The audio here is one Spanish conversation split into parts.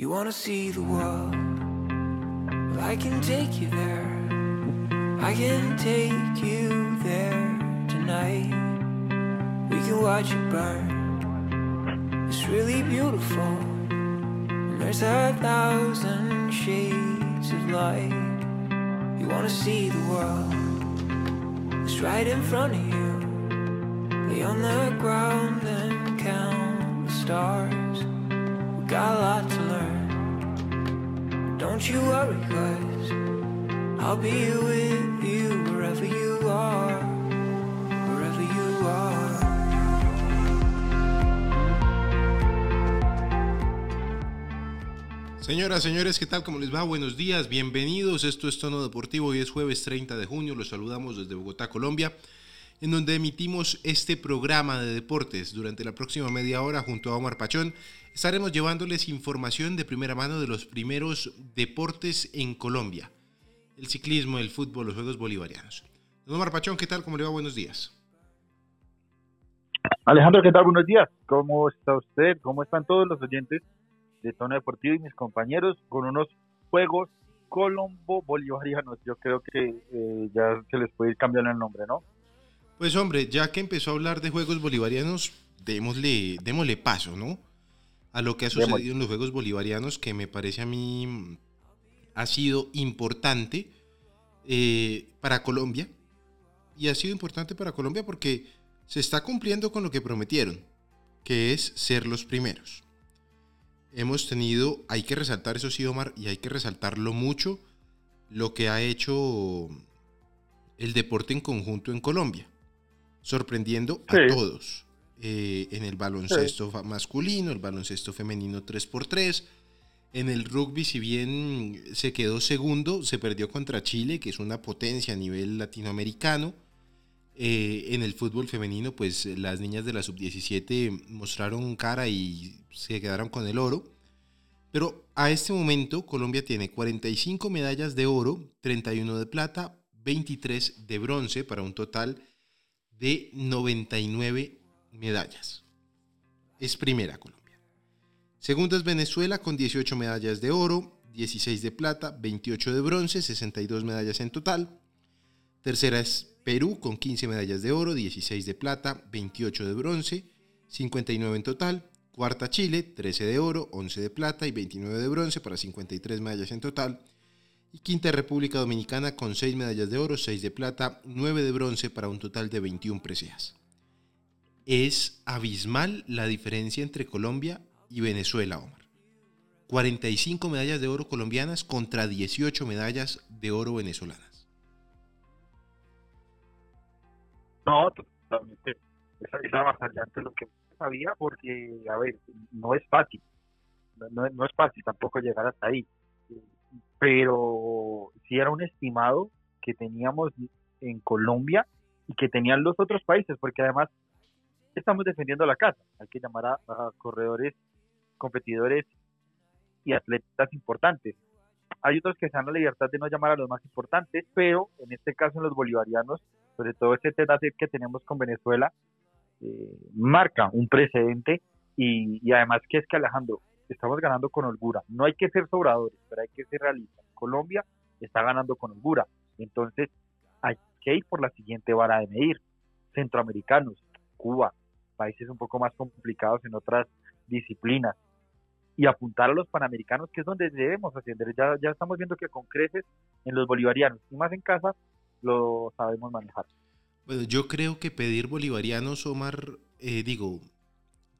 You wanna see the world? Well, I can take you there. I can take you there tonight. We can watch it burn. It's really beautiful. And there's a thousand shades of light. You wanna see the world? It's right in front of you. Lay on the ground and count the stars. We got a lot to learn. Don't you worry, cause I'll be with you wherever you are. Wherever you are. Señoras, señores, ¿qué tal? ¿Cómo les va? Buenos días, bienvenidos. Esto es Tono Deportivo. Hoy es jueves 30 de junio. Los saludamos desde Bogotá, Colombia, en donde emitimos este programa de deportes. Durante la próxima media hora, junto a Omar Pachón, estaremos llevándoles información de primera mano de los primeros deportes en Colombia. El ciclismo, el fútbol, los Juegos Bolivarianos. Omar Pachón, ¿qué tal? ¿Cómo le va? Buenos días. Alejandro, ¿qué tal? Buenos días. ¿Cómo está usted? ¿Cómo están todos los oyentes de Tono Deportivo y mis compañeros con unos juegos colombo bolivarianos? Yo creo que eh, ya se les puede ir cambiando el nombre, ¿no? Pues hombre, ya que empezó a hablar de Juegos Bolivarianos, démosle, démosle paso, ¿no? A lo que ha sucedido en los Juegos Bolivarianos, que me parece a mí mm, ha sido importante eh, para Colombia. Y ha sido importante para Colombia porque se está cumpliendo con lo que prometieron, que es ser los primeros. Hemos tenido, hay que resaltar eso sí, Omar, y hay que resaltarlo mucho, lo que ha hecho el deporte en conjunto en Colombia, sorprendiendo a Sí. todos. eh, en el baloncesto masculino, el baloncesto femenino 3x3. En el rugby, si bien se quedó segundo, se perdió contra Chile, que es una potencia a nivel latinoamericano. Eh, en el fútbol femenino, pues las niñas de la sub-17 mostraron cara y se quedaron con el oro. Pero a este momento Colombia tiene 45 medallas de oro, 31 de plata, 23 de bronce para un total de 99 medallas. Es primera Colombia. Segunda es Venezuela con 18 medallas de oro, 16 de plata, 28 de bronce, 62 medallas en total. Tercera es Perú con 15 medallas de oro, 16 de plata, 28 de bronce, 59 en total. Cuarta Chile, 13 de oro, 11 de plata y 29 de bronce para 53 medallas en total. Y quinta República Dominicana con 6 medallas de oro, 6 de plata, 9 de bronce para un total de 21 preseas. Es abismal la diferencia entre Colombia y Venezuela, Omar. 45 medallas de oro colombianas contra 18 medallas de oro venezolanas. No, totalmente. Es avasallante lo que sabía porque, a ver, no es fácil. No, no- no es fácil tampoco llegar hasta ahí. Pero sí era un estimado que teníamos en Colombia y que tenían los otros países, porque además estamos defendiendo la casa. Hay que llamar a, corredores, competidores y atletas importantes. Hay otros que se dan la libertad de no llamar a los más importantes, pero en este caso en los bolivarianos, sobre todo este tete que tenemos con Venezuela, eh, marca un precedente y, y además que es que Alejandro, estamos ganando con holgura. No hay que ser sobradores, pero hay que ser realistas. Colombia está ganando con holgura. Entonces, hay que ir por la siguiente vara de medir. Centroamericanos, Cuba, países un poco más complicados en otras disciplinas. Y apuntar a los panamericanos, que es donde debemos ascender. Ya, ya estamos viendo que con creces en los bolivarianos y más en casa lo sabemos manejar. Bueno, yo creo que pedir bolivarianos, Omar, eh, digo,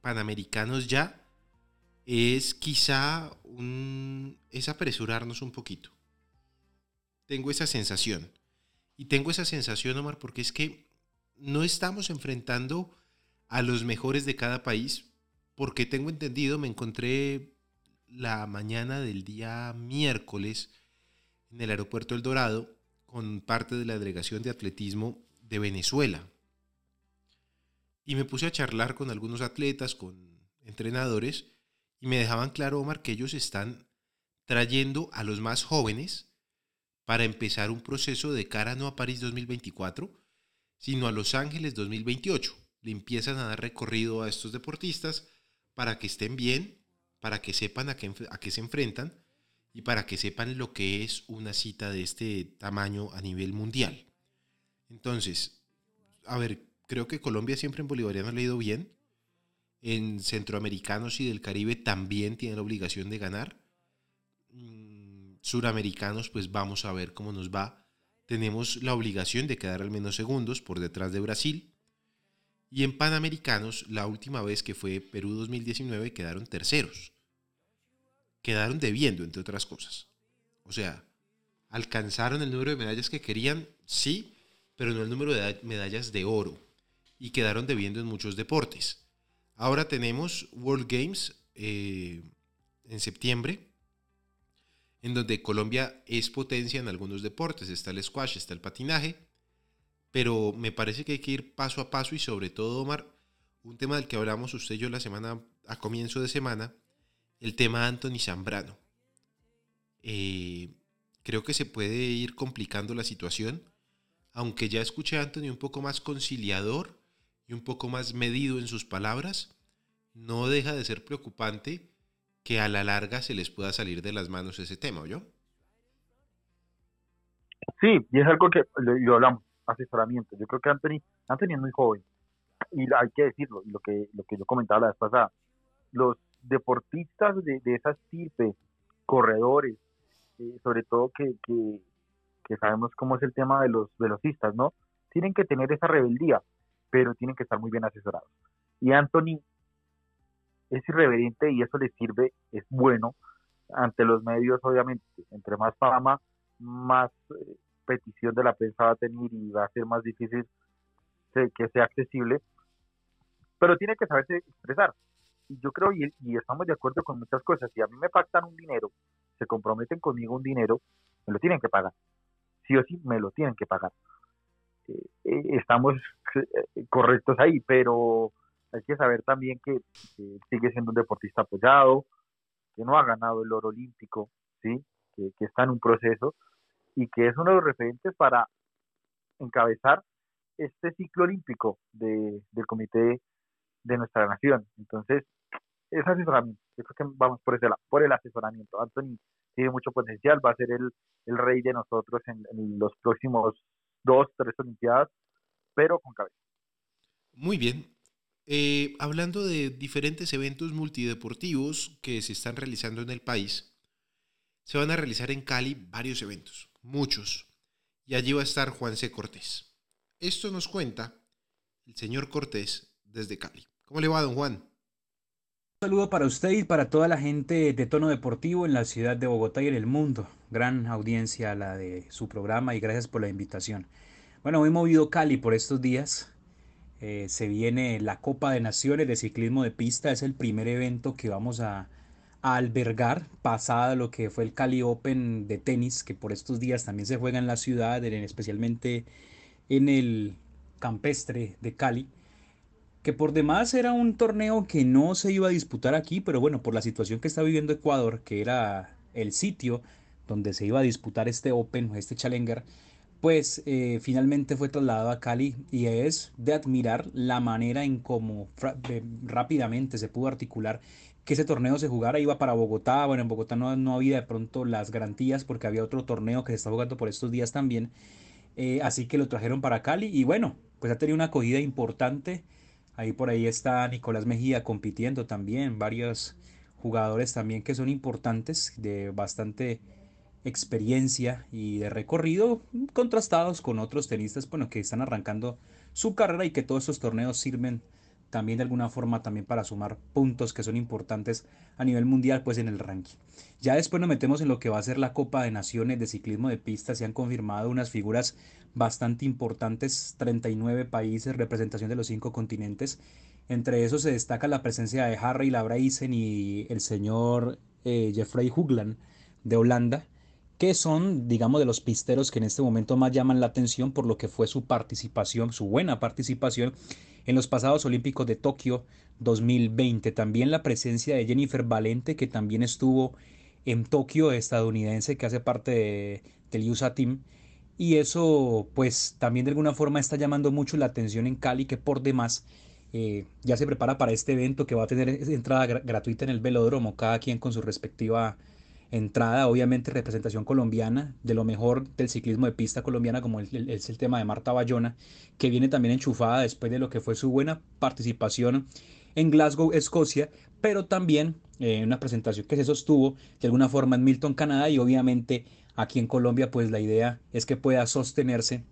panamericanos ya, es quizá un, es apresurarnos un poquito. Tengo esa sensación. Y tengo esa sensación, Omar, porque es que no estamos enfrentando a los mejores de cada país, porque tengo entendido, me encontré la mañana del día miércoles en el aeropuerto El Dorado con parte de la delegación de atletismo de Venezuela. Y me puse a charlar con algunos atletas, con entrenadores, y me dejaban claro, Omar, que ellos están trayendo a los más jóvenes para empezar un proceso de cara no a París 2024, sino a Los Ángeles 2028. Le empiezan a dar recorrido a estos deportistas para que estén bien, para que sepan a qué, a qué se enfrentan y para que sepan lo que es una cita de este tamaño a nivel mundial. Entonces, a ver, creo que Colombia siempre en bolivariano le ha ido bien. En centroamericanos y del Caribe también tiene la obligación de ganar. Mm, suramericanos, pues vamos a ver cómo nos va. Tenemos la obligación de quedar al menos segundos por detrás de Brasil. Y en Panamericanos, la última vez que fue Perú 2019, quedaron terceros. Quedaron debiendo, entre otras cosas. O sea, alcanzaron el número de medallas que querían, sí, pero no el número de medallas de oro. Y quedaron debiendo en muchos deportes. Ahora tenemos World Games eh, en septiembre, en donde Colombia es potencia en algunos deportes. Está el squash, está el patinaje, pero me parece que hay que ir paso a paso y sobre todo, Omar, un tema del que hablamos usted y yo la semana, a comienzo de semana, el tema Anthony Zambrano. Eh, creo que se puede ir complicando la situación, aunque ya escuché a Anthony un poco más conciliador y un poco más medido en sus palabras, no deja de ser preocupante que a la larga se les pueda salir de las manos ese tema, ¿o yo? Sí, y es algo que lo, hablamos, asesoramiento. Yo creo que Anthony, Anthony es muy joven, y hay que decirlo, lo que, lo que yo comentaba la vez pasada, los deportistas de, de esas tipes, corredores, eh, sobre todo que, que, que, sabemos cómo es el tema de los velocistas, ¿no? Tienen que tener esa rebeldía, pero tienen que estar muy bien asesorados. Y Anthony es irreverente y eso le sirve, es bueno ante los medios, obviamente. Entre más fama, más eh, petición de la prensa va a tener y va a ser más difícil que sea accesible, pero tiene que saberse expresar. Y yo creo, y, y, estamos de acuerdo con muchas cosas, si a mí me pactan un dinero, se comprometen conmigo un dinero, me lo tienen que pagar. Sí o sí, me lo tienen que pagar. Eh, eh, estamos correctos ahí, pero hay que saber también que, sigue siendo un deportista apoyado, que no ha ganado el oro olímpico, ¿sí? que, está en un proceso y que es uno de los referentes para encabezar este ciclo olímpico de, del comité de nuestra nación. Entonces, es asesoramiento. Yo creo que vamos por, ese por el asesoramiento. Anthony tiene mucho potencial, va a ser el, el rey de nosotros en los próximos dos, tres Olimpiadas, pero con cabeza. Muy bien, eh, hablando de diferentes eventos multideportivos que se están realizando en el país, se van a realizar en Cali varios eventos, muchos, y allí va a estar Juan C. Cortés. Esto nos cuenta el señor Cortés desde Cali. ¿Cómo le va, don Juan? Un saludo para usted y para toda la gente de tono deportivo en la ciudad de Bogotá y en el mundo. Gran audiencia la de su programa y gracias por la invitación. Bueno, he movido Cali por estos días. Eh, se viene la Copa de Naciones de Ciclismo de Pista, es el primer evento que vamos a, albergar, pasada lo que fue el Cali Open de tenis, que por estos días también se juega en la ciudad, especialmente en el campestre de Cali, que por demás era un torneo que no se iba a disputar aquí, pero bueno, por la situación que está viviendo Ecuador, que era el sitio donde se iba a disputar este Open, este Challenger, pues eh, finalmente fue trasladado a Cali y es de admirar la manera en cómo rápidamente se pudo articular que ese torneo se jugara, iba para Bogotá, bueno, en Bogotá no, no había de pronto las garantías porque había otro torneo que se está jugando por estos días también, eh, así que lo trajeron para Cali y bueno, pues ha tenido una acogida importante, ahí por ahí está Nicolás Mejía compitiendo también, varios jugadores también que son importantes, de bastante experiencia y de recorrido contrastados con otros tenistas bueno, que están arrancando su carrera y que todos estos torneos sirven también de alguna forma también para sumar puntos que son importantes a nivel mundial pues en el ranking. Ya después nos metemos en lo que va a ser la Copa de Naciones de ciclismo de pista, se han confirmado unas figuras bastante importantes, 39 países, representación de los cinco continentes. Entre esos se destaca la presencia de Harry Labraisen y el señor eh, Jeffrey Hugland de Holanda que son, digamos, de los pisteros que en este momento más llaman la atención por lo que fue su participación, su buena participación en los pasados Olímpicos de Tokio 2020. También la presencia de Jennifer Valente, que también estuvo en Tokio, estadounidense, que hace parte del USA Team. Y eso, pues, también de alguna forma está llamando mucho la atención en Cali, que por demás eh, ya se prepara para este evento que va a tener entrada gratuita en el velódromo, cada quien con su respectiva entrada, obviamente representación colombiana, de lo mejor del ciclismo de pista colombiana, como es el, tema de Marta Bayona, que viene también enchufada después de lo que fue su buena participación en Glasgow, Escocia, pero también eh, una presentación que se sostuvo de alguna forma en Milton, Canadá, y obviamente aquí en Colombia, pues la idea es que pueda sostenerse,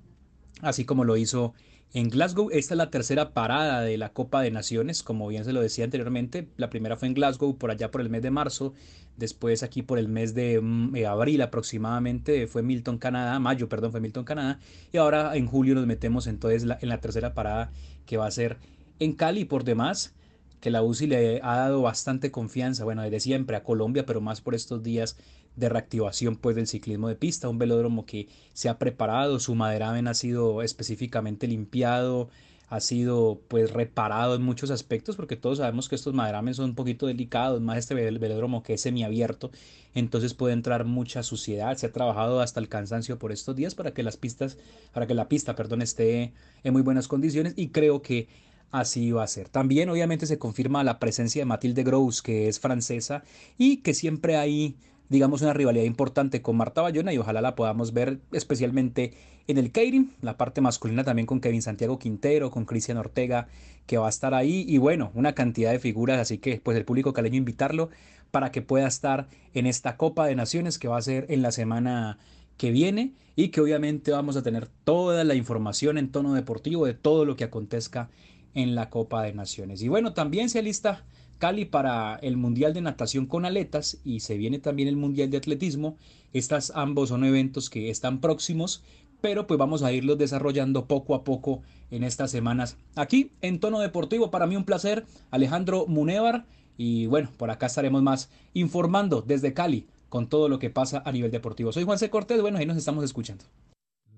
así como lo hizo en Glasgow. Esta es la tercera parada de la Copa de Naciones, como bien se lo decía anteriormente. La primera fue en Glasgow, por allá por el mes de marzo. Después aquí por el mes de mm, eh, abril aproximadamente fue Milton, Canadá. Mayo, perdón, fue Milton, Canadá. Y ahora en julio nos metemos entonces en la tercera parada que va a ser en Cali. Por demás, que la UCI le ha dado bastante confianza, bueno, desde siempre a Colombia, pero más por estos días de reactivación pues del ciclismo de pista, un velódromo que se ha preparado, su maderamen ha sido específicamente limpiado, ha sido pues reparado en muchos aspectos porque todos sabemos que estos maderamen son un poquito delicados, más este velódromo que es semiabierto, entonces puede entrar mucha suciedad, se ha trabajado hasta el cansancio por estos días para que las pistas, para que la pista, perdón, esté en muy buenas condiciones y creo que así va a ser. También obviamente se confirma la presencia de Matilde Gross, que es francesa y que siempre hay digamos, una rivalidad importante con Marta Bayona y ojalá la podamos ver especialmente en el Keirin, la parte masculina también con Kevin Santiago Quintero, con Cristian Ortega, que va a estar ahí y bueno, una cantidad de figuras, así que pues el público caleño invitarlo para que pueda estar en esta Copa de Naciones que va a ser en la semana que viene y que obviamente vamos a tener toda la información en tono deportivo de todo lo que acontezca en la Copa de Naciones. Y bueno, también se alista Cali para el Mundial de Natación con Aletas y se viene también el Mundial de Atletismo. Estas ambos son eventos que están próximos, pero pues vamos a irlos desarrollando poco a poco en estas semanas. Aquí en tono deportivo, para mí un placer, Alejandro Munevar. Y bueno, por acá estaremos más informando desde Cali con todo lo que pasa a nivel deportivo. Soy Juan C. Cortés, bueno, ahí nos estamos escuchando.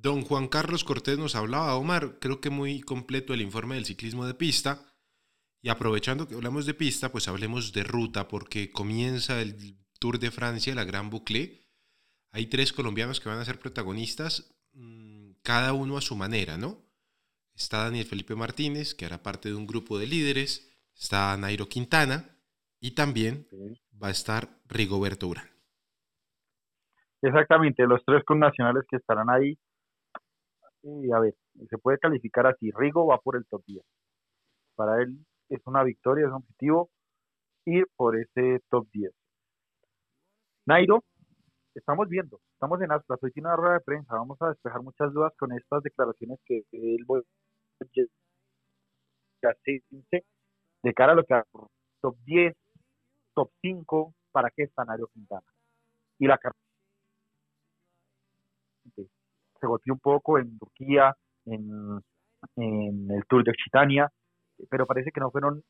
Don Juan Carlos Cortés nos hablaba, Omar, creo que muy completo el informe del ciclismo de pista. Y aprovechando que hablamos de pista, pues hablemos de ruta, porque comienza el Tour de Francia, la Gran Boucle. Hay tres colombianos que van a ser protagonistas, mm, cada uno a su manera, ¿no? Está Daniel Felipe Martínez, que hará parte de un grupo de líderes, está Nairo Quintana y también va a estar Rigoberto Urán. Exactamente, los tres connacionales que estarán ahí. Y a ver, se puede calificar así, Rigo va por el top 10. Para él es una victoria, es un objetivo ir por ese top 10. Nairo, estamos viendo, estamos en Aspas, hoy tiene una rueda de prensa, vamos a despejar muchas dudas con estas declaraciones que él de cara a lo que top 10, top 5, para qué está Nairo Quintana. Y la se golpeó un poco en Turquía, en, en el Tour de Occitania, pero parece que no fueron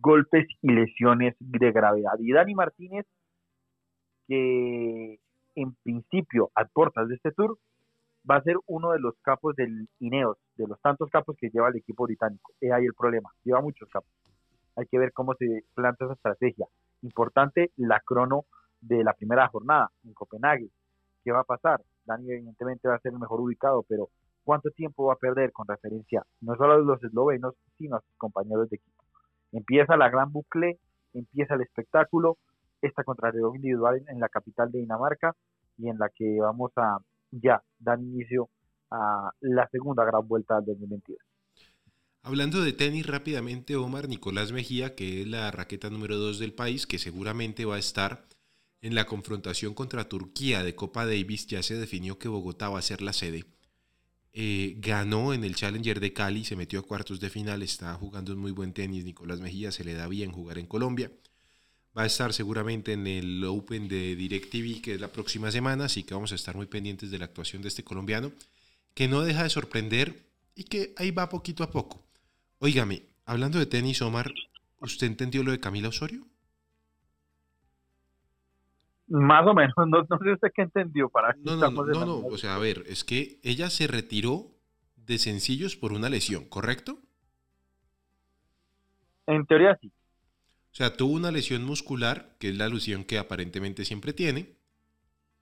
golpes y lesiones de gravedad. Y Dani Martínez, que en principio a puertas de este tour va a ser uno de los capos del Ineos, de los tantos capos que lleva el equipo británico. Es ahí el problema, lleva muchos capos. Hay que ver cómo se planta esa estrategia. Importante la crono de la primera jornada en Copenhague. ¿Qué va a pasar? Dani evidentemente va a ser el mejor ubicado, pero cuánto tiempo va a perder con referencia no solo a los eslovenos, sino a sus compañeros de equipo. Empieza la gran bucle, empieza el espectáculo, esta contrarreloj individual en la capital de Dinamarca y en la que vamos a ya dar inicio a la segunda gran vuelta del 2022. Hablando de tenis rápidamente, Omar Nicolás Mejía, que es la raqueta número 2 del país, que seguramente va a estar en la confrontación contra Turquía de Copa Davis, ya se definió que Bogotá va a ser la sede. Eh, ganó en el Challenger de Cali, se metió a cuartos de final, está jugando un muy buen tenis, Nicolás Mejía, se le da bien jugar en Colombia. Va a estar seguramente en el Open de DirecTV, que es la próxima semana, así que vamos a estar muy pendientes de la actuación de este colombiano, que no deja de sorprender y que ahí va poquito a poco. Óigame, hablando de tenis, Omar, ¿usted entendió lo de Camila Osorio? Más o menos, no, sé usted qué entendió para No, no, no, no, o sea, a ver, es que ella se retiró de sencillos por una lesión, ¿correcto? En teoría sí. O sea, tuvo una lesión muscular, que es la alusión que aparentemente siempre tiene,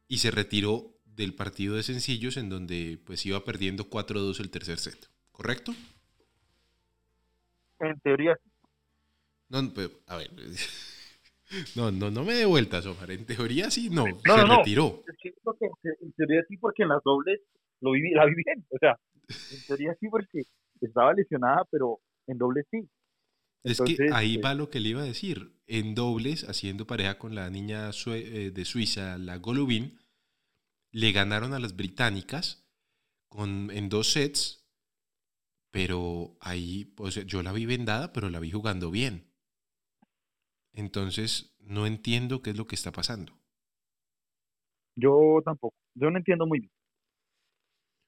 y se retiró del partido de sencillos en donde pues iba perdiendo 4-2 el tercer set, ¿correcto? En teoría, No, pero, a ver. No, no, no me dé vueltas, Omar. En teoría sí, no. No, se no, retiró. es que en teoría sí, porque en las dobles lo viví, la viví bien. O sea, en teoría sí, porque estaba lesionada, pero en dobles sí. Es que ahí eh, va lo que le iba a decir. En dobles, haciendo pareja con la niña eh, de Suiza, la Golovin, le ganaron a las británicas con, en dos sets, pero ahí, pues, yo la vi vendada, pero la vi jugando bien. Entonces, no entiendo qué es lo que está pasando. Yo tampoco. Yo no entiendo muy bien.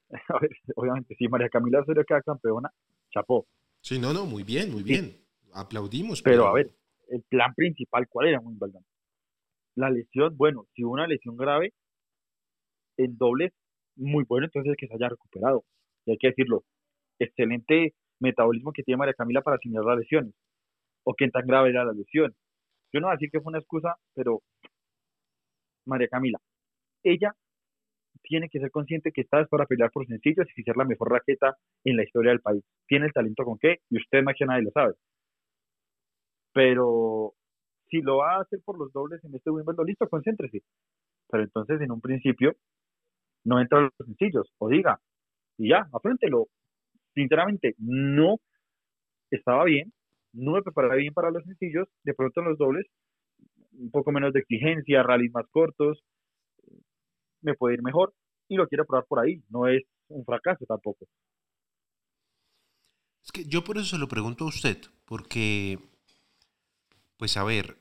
A ver, obviamente, si María Camila Osorio queda campeona, chapó. Sí, no, no, muy bien, muy bien. Aplaudimos. Pero a ver, el plan principal, ¿cuál era Wimbledon? La lesión, bueno, si hubo una lesión grave, en dobles, muy bueno, entonces que se haya recuperado. Y hay que decirlo, excelente metabolismo que tiene María Camila para asimilar las lesiones. O qué tan grave era la lesión. Yo no voy a decir que fue una excusa, pero María Camila, ella tiene que ser consciente que está para pelear por sencillos y ser la mejor raqueta en la historia del país. Tiene el talento con qué, y usted más que nadie lo sabe. Pero si lo va a hacer por los dobles en este Wimbledon, listo, concéntrese. Pero entonces, en un principio, no entra los sencillos, o diga, y ya, afrontelo. Sinceramente, no estaba bien, no me preparaba bien para los sencillos, de pronto en los dobles, un poco menos de exigencia, rallies más cortos, me puede ir mejor, y lo quiero probar por ahí, no es un fracaso tampoco. Es que yo por eso se lo pregunto a usted, porque, pues a ver,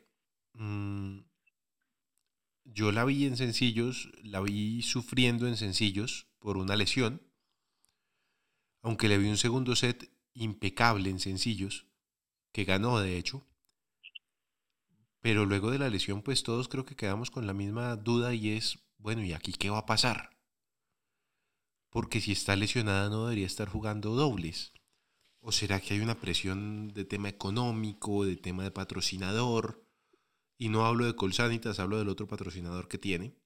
mm, yo la vi en sencillos, la vi sufriendo en sencillos por una lesión, aunque le vi un segundo set impecable en sencillos, que ganó de hecho, pero luego de la lesión pues todos creo que quedamos con la misma duda y es, bueno, ¿y aquí qué va a pasar? Porque si está lesionada no debería estar jugando dobles. ¿O será que hay una presión de tema económico, de tema de patrocinador? Y no hablo de Colsanitas, hablo del otro patrocinador que tiene.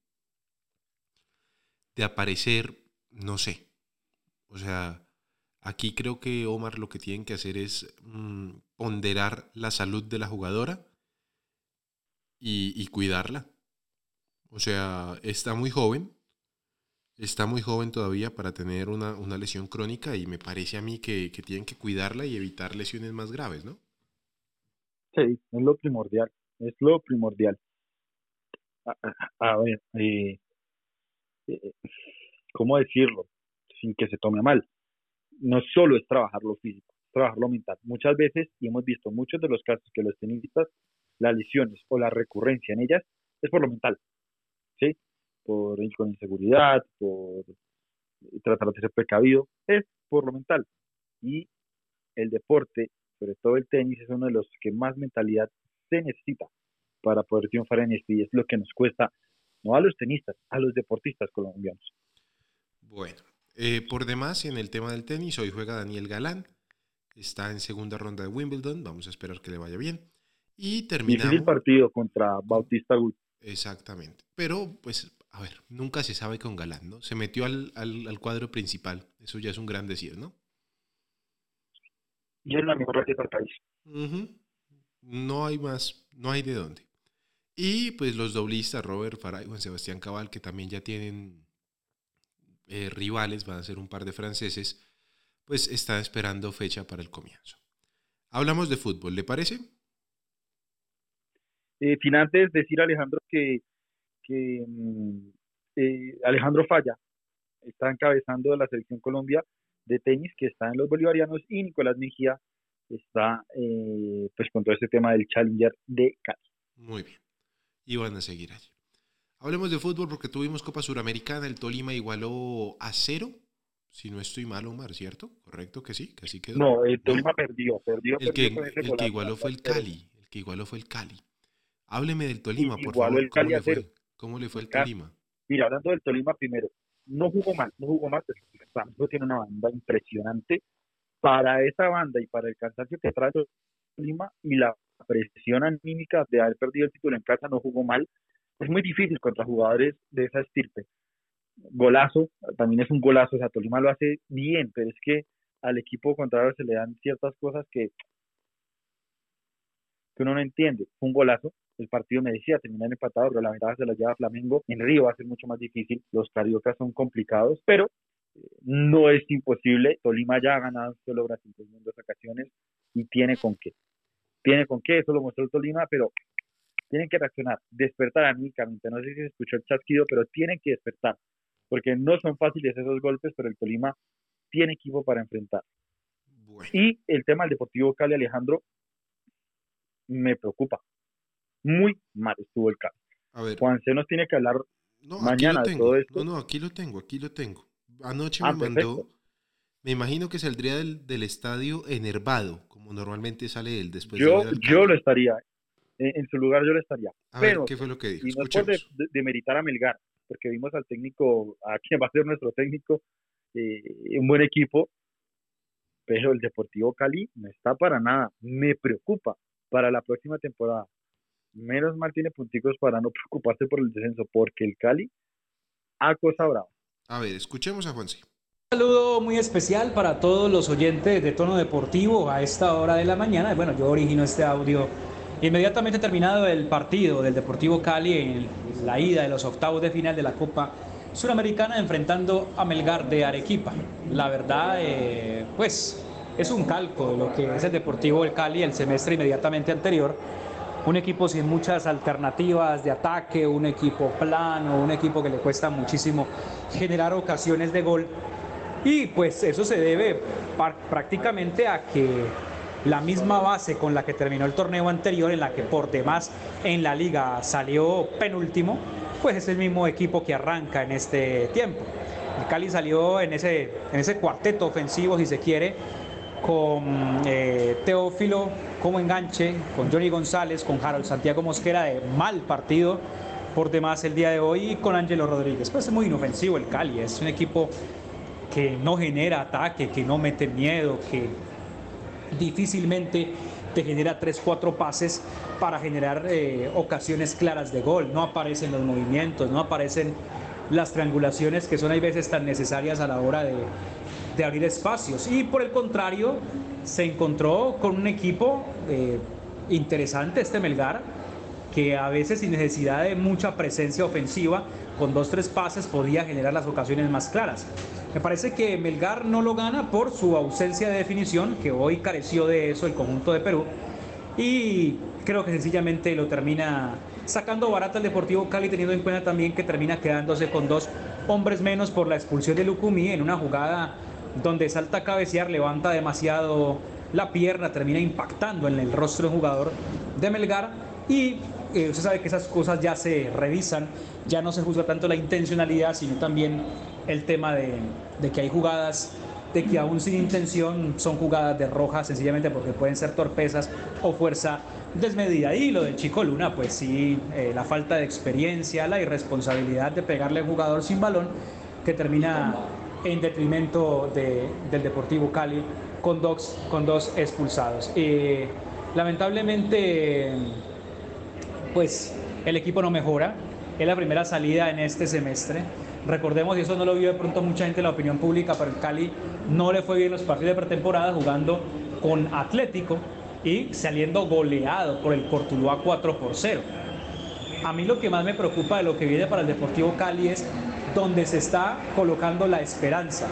De aparecer, no sé. O sea, aquí creo que Omar lo que tienen que hacer es mm, ponderar la salud de la jugadora y, cuidarla. O sea, está muy joven, está muy joven todavía para tener una, una lesión crónica y me parece a mí que, que tienen que cuidarla y evitar lesiones más graves, ¿no? Sí, es lo primordial, es lo primordial. A ver, eh, eh, ¿cómo decirlo? Sin que se tome mal. No solo es trabajar lo físico, es trabajar lo mental. Muchas veces, y hemos visto muchos de los casos que los tenistas, las lesiones o la recurrencia en ellas es por lo mental, ¿sí? Por con inseguridad, por tratar de ser precavido, es por lo mental. Y el deporte, sobre todo el tenis, es uno de los que más mentalidad se necesita para poder triunfar en este y es lo que nos cuesta, no a los tenistas, a los deportistas colombianos. Bueno, eh, por demás, en el tema del tenis, hoy juega Daniel Galán. Está en segunda ronda de Wimbledon. Vamos a esperar que le vaya bien. Y Difícil terminamos. partido contra Bautista Agut. Exactamente. Pero, pues, a ver, nunca se sabe con Galán, ¿no? Se metió al, al- al cuadro principal. Eso ya es un gran decir, ¿no? Y es la mejor raqueta del país. No hay más, no hay de dónde. Y pues los doblistas, Robert Farah y Juan Sebastián Cabal, que también ya tienen eh, rivales, van a ser un par de franceses, pues están esperando fecha para el comienzo. Hablamos de fútbol, ¿le parece? Eh, sin antes decir Alejandro que, que mm, eh, Alejandro Falla está encabezando la selección Colombia de tenis que está en los bolivarianos y Nicolás Mejía está eh, pues con todo este tema del Challenger de Cali. Muy bien. Y van a seguir allí. Hablemos de fútbol porque tuvimos Copa Suramericana, el Tolima igualó a cero, si no estoy mal, Omar, ¿cierto? Correcto que sí, que así quedó. No, el Tolima perdió, perdió, El que, perdió el que igualó fue el Cali. El que igualó fue el Cali. Hábleme del Tolima, por favor. el ¿Cómo le, fue? ¿Cómo le fue el. Tolima? Mira, hablando del Tolima primero, no jugó mal, no jugó mal, pero tiene una banda impresionante. Para esa banda y para el cansancio que trae el Tolima y la presión anímica de haber perdido el título en casa, no jugó mal. Es muy difícil contra jugadores de esa estirpe. Golazo, también es un golazo, o sea, Tolima lo hace bien, pero es que al equipo contrario se le dan ciertas cosas que que uno no entiende. Un golazo, el partido me decía terminar empatado, pero la ventaja se la lleva Flamengo. En Río va a ser mucho más difícil, los cariocas son complicados, pero eh, no es imposible. Tolima ya ha ganado solo Brasil en dos ocasiones y tiene con qué. Tiene con qué, eso lo mostró Tolima, pero tienen que reaccionar, despertar anímicamente. No sé si se escuchó el chasquido, pero tienen que despertar, porque no son fáciles esos golpes, pero el Tolima tiene equipo para enfrentar. Y el tema del Deportivo Cali, Alejandro, me preocupa. Muy mal estuvo el Cali. A ver. Juan C. nos tiene que hablar mañana de todo esto. No, no, aquí lo tengo, aquí lo tengo. Anoche ah, me mandó, me imagino que saldría del, del, estadio enervado, como normalmente sale él después yo, Yo lo estaría, en, su lugar yo lo estaría. Pero, ¿qué fue lo que dijo? Y no es de, de, meritar a Melgar, porque vimos al técnico, a quien va a ser nuestro técnico, eh, un buen equipo, pero el Deportivo Cali no está para nada. Me preocupa para la próxima temporada. Menos mal tiene punticos para no preocuparse por el descenso, porque el Cali ha cosa brava. A ver, escuchemos a Juanse. Un saludo muy especial para todos los oyentes de tono deportivo a esta hora de la mañana. Bueno, yo origino este audio inmediatamente terminado el partido del Deportivo Cali en la ida de los octavos de final de la Copa Suramericana enfrentando a Melgar de Arequipa. La verdad, eh, pues es un calco de lo que es el Deportivo del Cali el semestre inmediatamente anterior. Un equipo sin muchas alternativas de ataque, un equipo plano, un equipo que le cuesta muchísimo generar ocasiones de gol. Y pues eso se debe prácticamente a que la misma base con la que terminó el torneo anterior, en la que por demás en la liga salió penúltimo, pues es el mismo equipo que arranca en este tiempo. El Cali salió en ese, en ese cuarteto ofensivo, si se quiere, con eh, Teófilo como enganche, con Johnny González, con Harold Santiago Mosquera de mal partido por demás el día de hoy con Ángelo Rodríguez. Pues es muy inofensivo el Cali, es un equipo que no genera ataque, que no mete miedo, que difícilmente te genera 3-4 pases para generar eh, ocasiones claras de gol. No aparecen los movimientos, no aparecen las triangulaciones que son hay veces tan necesarias a la hora de, de abrir espacios. Y por el contrario, se encontró con un equipo eh, interesante, este Melgar, que a veces sin necesidad de mucha presencia ofensiva, con dos, tres pases podía generar las ocasiones más claras. Me parece que Melgar no lo gana por su ausencia de definición, que hoy careció de eso el conjunto de Perú. Y creo que sencillamente lo termina sacando barata el Deportivo Cali, teniendo en cuenta también que termina quedándose con dos hombres menos por la expulsión de Lucumí en una jugada donde salta a cabecear, levanta demasiado la pierna, termina impactando en el rostro del jugador de Melgar y eh, usted sabe que esas cosas ya se revisan, ya no se juzga tanto la intencionalidad, sino también el tema de, que hay jugadas de que aún sin intención son jugadas de roja sencillamente porque pueden ser torpezas o fuerza desmedida. Y lo del Chico Luna, pues sí, eh, la falta de experiencia, la irresponsabilidad de pegarle a un jugador sin balón que termina en detrimento del Deportivo Cali con dos, con dos expulsados. Lamentablemente, pues el equipo no mejora. Es la primera salida en este semestre. Recordemos, y eso no lo vio de pronto mucha gente en la opinión pública, pero el Cali no le fue bien los partidos de pretemporada jugando con Atlético y saliendo goleado por el Cortuluá 4 por 0. A mí lo que más me preocupa de lo que viene para el Deportivo Cali es donde se está colocando la esperanza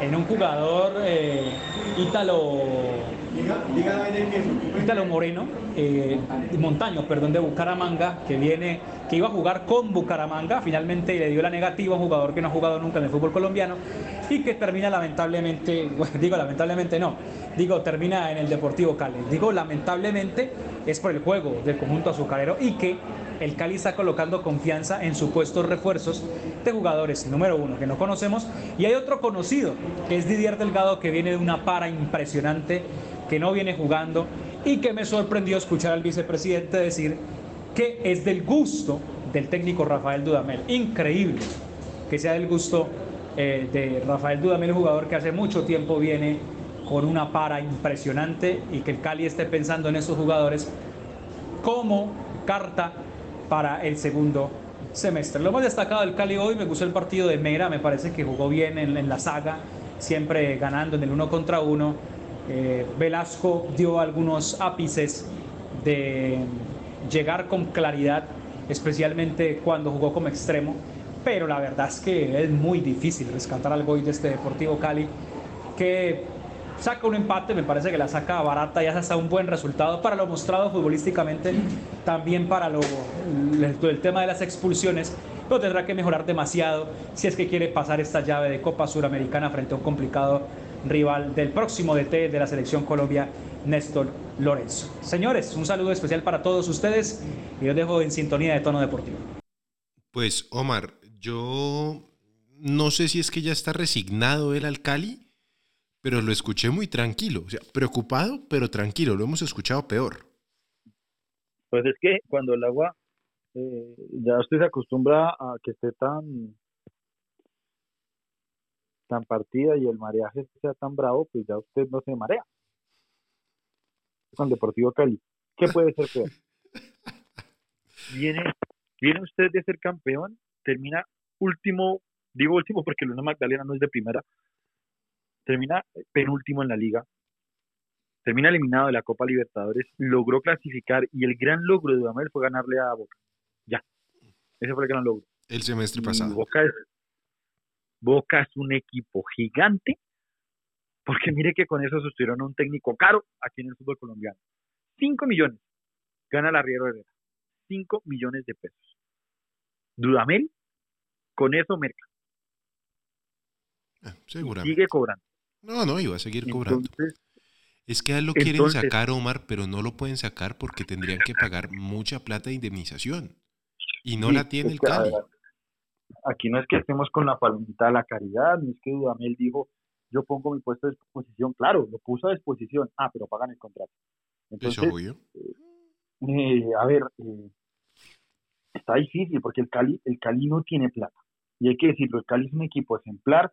en un jugador eh, ítalo, ítalo Moreno, eh, Montaño, perdón, de Bucaramanga, que viene, que iba a jugar con Bucaramanga, finalmente le dio la negativa a un jugador que no ha jugado nunca en el fútbol colombiano y que termina lamentablemente, digo lamentablemente no, digo termina en el Deportivo Cali, digo lamentablemente es por el juego del conjunto azucarero y que el Cali está colocando confianza en supuestos refuerzos de jugadores, número uno, que no conocemos, y hay otro conocido, que es Didier Delgado, que viene de una para impresionante, que no viene jugando, y que me sorprendió escuchar al vicepresidente decir que es del gusto del técnico Rafael Dudamel. Increíble que sea del gusto eh, de Rafael Dudamel, jugador que hace mucho tiempo viene con una para impresionante y que el Cali esté pensando en esos jugadores como carta para el segundo semestre. Lo más destacado del Cali hoy, me gustó el partido de Mera, me parece que jugó bien en, la saga, siempre ganando en el uno contra uno. Eh, Velasco dio algunos ápices de llegar con claridad, especialmente cuando jugó como extremo, pero la verdad es que es muy difícil rescatar algo hoy de este Deportivo Cali, que saca un empate, me parece que la saca barata y hasta un buen resultado para lo mostrado futbolísticamente, también para lo, el, tema de las expulsiones, pero tendrá que mejorar demasiado si es que quiere pasar esta llave de Copa Suramericana frente a un complicado rival del próximo DT de la selección Colombia, Néstor Lorenzo. Señores, un saludo especial para todos ustedes y los dejo en sintonía de tono deportivo. Pues Omar, yo no sé si es que ya está resignado el alcali pero lo escuché muy tranquilo, o sea, preocupado, pero tranquilo, lo hemos escuchado peor. Pues es que cuando el agua eh, ya usted se acostumbra a que esté tan tan partida y el mareaje sea tan bravo, pues ya usted no se marea. Con Deportivo Cali, ¿qué puede ser peor? Viene, viene usted de ser campeón, termina último, digo último porque Luna Magdalena no es de primera, termina penúltimo en la liga, termina eliminado de la Copa Libertadores, logró clasificar y el gran logro de Dudamel fue ganarle a Boca. Ya, ese fue el gran logro. El semestre pasado. Boca es, Boca es un equipo gigante, porque mire que con eso sostuvieron a un técnico caro aquí en el fútbol colombiano. 5 millones gana la Riero Herrera. 5 millones de pesos. Dudamel, con eso merca. Ah, seguramente. Sigue cobrando. No, no, iba a seguir cobrando. es que a él lo quieren sacar, Omar, pero no lo pueden sacar porque tendrían que pagar mucha plata de indemnización. Y no la tiene el Cali. Aquí no es que estemos con la palomita de la caridad, no es que Dudamel dijo, yo pongo mi puesto a disposición. Claro, lo puso a disposición. Ah, pero pagan el contrato. Entonces, Eso obvio. Eh, a ver, eh, está difícil porque el Cali, el Cali no tiene plata. Y hay que decirlo, el Cali es un equipo ejemplar,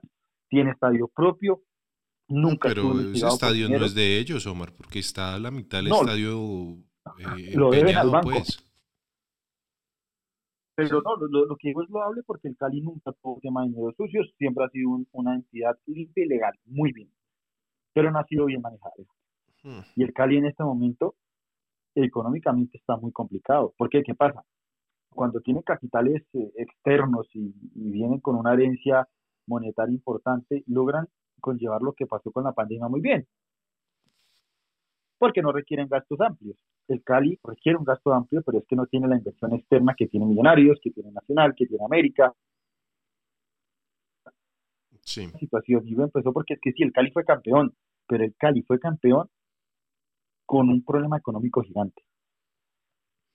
tiene estadio propio, Nunca pero ese estadio no es de ellos, Omar, porque está a la mitad del estadio eh, lo deben al banco. Pues. Pero no, lo, que digo es loable porque el Cali nunca tuvo tema de dinero sucios, siempre ha sido una entidad limpia y legal, muy bien, pero no ha sido bien manejada. Hmm. Y el Cali en este momento económicamente está muy complicado, porque ¿qué pasa? Cuando tiene capitales eh, externos y vienen con una herencia monetaria importante, logran conllevar lo que pasó con la pandemia muy bien, porque no requieren gastos amplios. El Cali requiere un gasto amplio, pero es que no tiene la inversión externa que tiene Millonarios, que tiene Nacional, que tiene América. Sí. La situación digo, empezó porque es que sí, el Cali fue campeón, pero el Cali fue campeón con un problema económico gigante.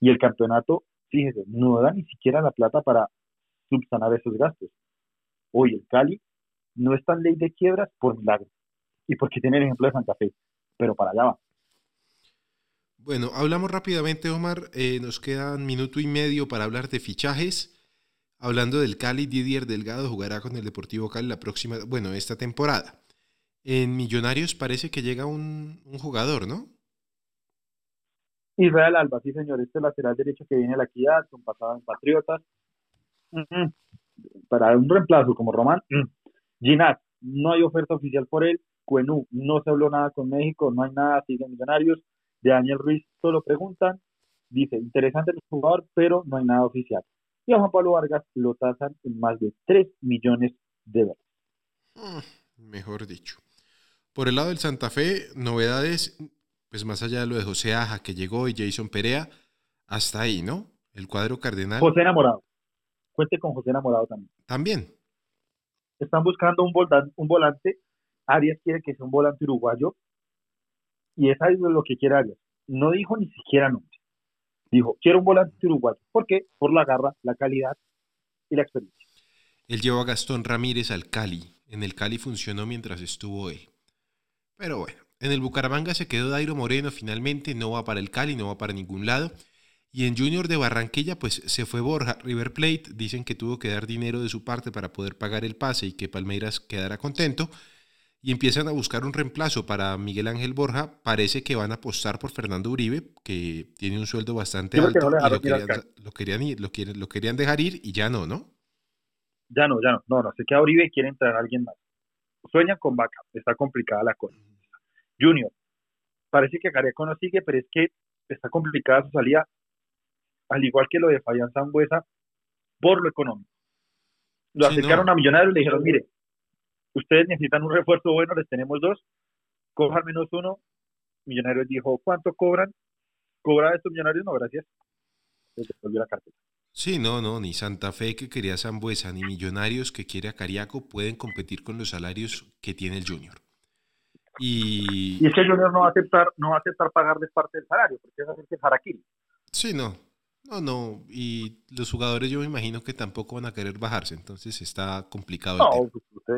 Y el campeonato, fíjese, no da ni siquiera la plata para subsanar esos gastos. Hoy el Cali no está en ley de quiebras por milagro y porque tiene el ejemplo de Santa Fe, pero para allá va. Bueno, hablamos rápidamente, Omar. Eh, nos quedan minuto y medio para hablar de fichajes. Hablando del Cali, Didier Delgado jugará con el Deportivo Cali la próxima, bueno, esta temporada. En Millonarios parece que llega un, jugador, ¿no? Israel Alba, sí señor, este lateral derecho que viene a la equidad, con pasado en Patriotas. Para un reemplazo como Román, Ginat, no hay oferta oficial por él. Cuenú, no se habló nada con México, no hay nada, siguen millonarios. De Daniel Ruiz solo preguntan, dice, interesante el jugador, pero no hay nada oficial. Y a Juan Pablo Vargas lo tasan en más de 3 millones de dólares. Mm, mejor dicho. Por el lado del Santa Fe, novedades, pues más allá de lo de José Aja que llegó y Jason Perea, hasta ahí, ¿no? El cuadro cardenal. José Enamorado. Cuente con José Enamorado también. También están buscando un, volante, un volante. Arias quiere que sea un volante uruguayo y es lo que quiere Arias. No dijo ni siquiera nombre. Dijo, quiero un volante uruguayo. ¿Por qué? Por la garra, la calidad y la experiencia. Él llevó a Gastón Ramírez al Cali. En el Cali funcionó mientras estuvo él. Pero bueno, en el Bucaramanga se quedó Dairo Moreno finalmente, no va para el Cali, no va para ningún lado. Y en Junior de Barranquilla, pues se fue Borja. River Plate dicen que tuvo que dar dinero de su parte para poder pagar el pase y que Palmeiras quedara contento. Y empiezan a buscar un reemplazo para Miguel Ángel Borja. Parece que van a apostar por Fernando Uribe, que tiene un sueldo bastante alto. y lo querían, lo, querían, lo, querían dejar ir y ya no, ¿no? Ya no, ya no. No, no. Se queda Uribe y quiere entrar alguien más. Sueñan con Vaca. Está complicada la cosa. Junior. Parece que Gareco no sigue, pero es que está complicada su salida, al igual que lo de Fabián Zambuesa, por lo económico. Lo acercaron a Millonarios y le dijeron, mire, ustedes necesitan un refuerzo bueno, les tenemos dos, cojan menos uno. Millonarios dijo, ¿cuánto cobran? ¿Cobra estos millonarios? No, gracias. La cartera. Sí, no, no, ni Santa Fe que quería Zambuesa, ni Millonarios que quiere a Cariaco pueden competir con los salarios que tiene el Junior. Y, y es que el Junior no va a aceptar, no va a aceptar pagarles parte del salario, porque es hacer que aquí. Sí, no, no, no, y los jugadores yo me imagino que tampoco van a querer bajarse, entonces está complicado. No, pues usted,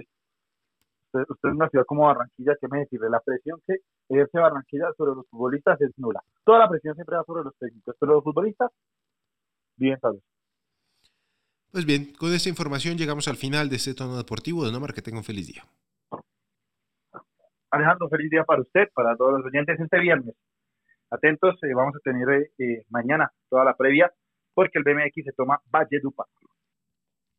usted, usted, es una ciudad como Barranquilla, que me decirle, la presión que ejerce Barranquilla sobre los futbolistas es nula. Toda la presión siempre va sobre los técnicos, pero los futbolistas bien sabes. Pues bien, con esta información llegamos al final de este tono deportivo. De Nomar, que tenga un feliz día. Alejandro, feliz día para usted, para todos los oyentes este viernes. Atentos, eh, vamos a tener eh, mañana toda la previa, porque el BMX se toma Valle Dupa.